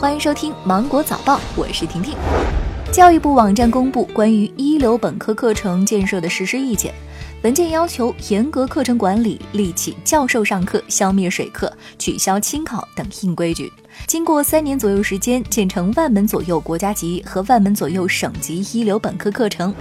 欢迎收听《芒果早报》，我是婷婷。教育部网站公布关于一流本科课程建设的实施意见，文件要求严格课程管理，立起教授上课、消灭水课、取消清考等硬规矩。经过三年左右时间，建成万门左右国家级和万门左右省级一流本科课程。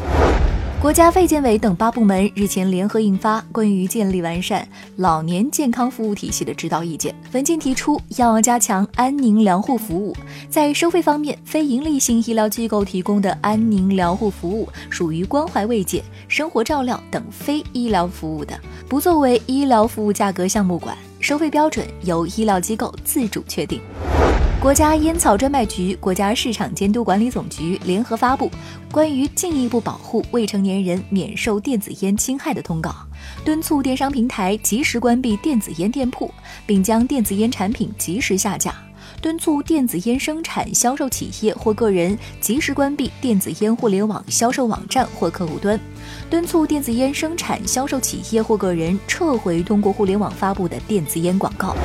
国家卫健委等八部门日前联合印发《关于建立完善老年健康服务体系的指导意见》，文件提出要加强安宁疗护服务。在收费方面，非营利性医疗机构提供的安宁疗护服务属于关怀慰藉、生活照料等非医疗服务的，不作为医疗服务价格项目管，收费标准由医疗机构自主确定。国家烟草专卖局、国家市场监督管理总局联合发布关于进一步保护未成年人免受电子烟侵害的通告，敦促电商平台及时关闭电子烟店铺，并将电子烟产品及时下架；敦促电子烟生产销售企业或个人及时关闭电子烟互联网销售网站或客户端；敦促电子烟生产销售企业或个人撤回通过互联网发布的电子烟广告。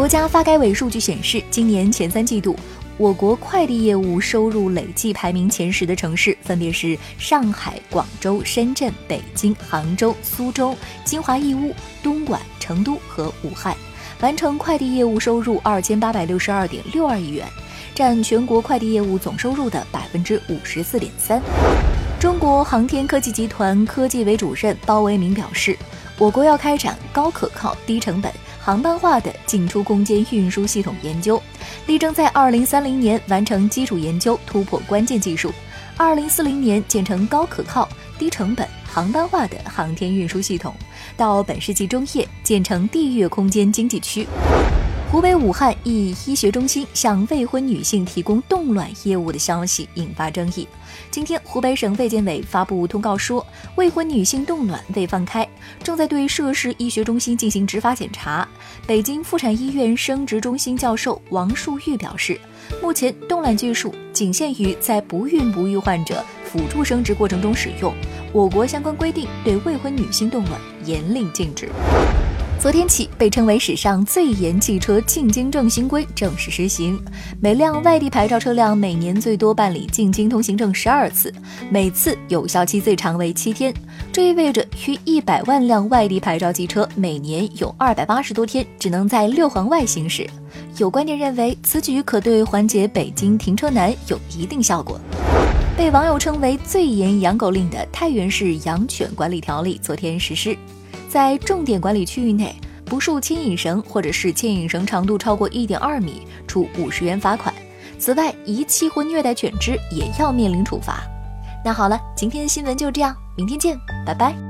国家发改委数据显示，今年前三季度，我国快递业务收入累计排名前十的城市分别是上海、广州、深圳、北京、杭州、苏州、金华义乌、东莞、成都和武汉，完成快递业务收入二千八百六十二点六二亿元，占全国快递业务总收入的百分之五十四点三。中国航天科技集团科技委主任包为明表示，我国要开展高可靠、低成本。航班化的进出空间运输系统研究，力争在二零三零年完成基础研究，突破关键技术；二零四零年建成高可靠、低成本、航班化的航天运输系统；到本世纪中叶建成地月空间经济区。湖北武汉一医学中心向未婚女性提供冻卵业务的消息引发争议。今天，湖北省卫健委发布通告说，未婚女性冻卵未放开，正在对涉事医学中心进行执法检查。北京妇产医院生殖中心教授王树玉表示，目前冻卵技术仅限于在不孕不育患者辅助生殖过程中使用，我国相关规定对未婚女性冻卵严令禁止。昨天起，被称为史上最严汽车进京证新规正式实行。每辆外地牌照车辆每年最多办理进京通行证十二次，每次有效期最长为七天。这意味着约一百万辆外地牌照机车每年有二百八十多天只能在六环外行驶。有观点认为，此举可对缓解北京停车难有一定效果。被网友称为最严养狗令的太原市养犬管理条例昨天实施。在重点管理区域内不束牵引绳，或者是牵引绳长度超过一点二米，处五十元罚款。此外，遗弃或虐待犬只也要面临处罚。那好了，今天的新闻就这样，明天见，拜拜。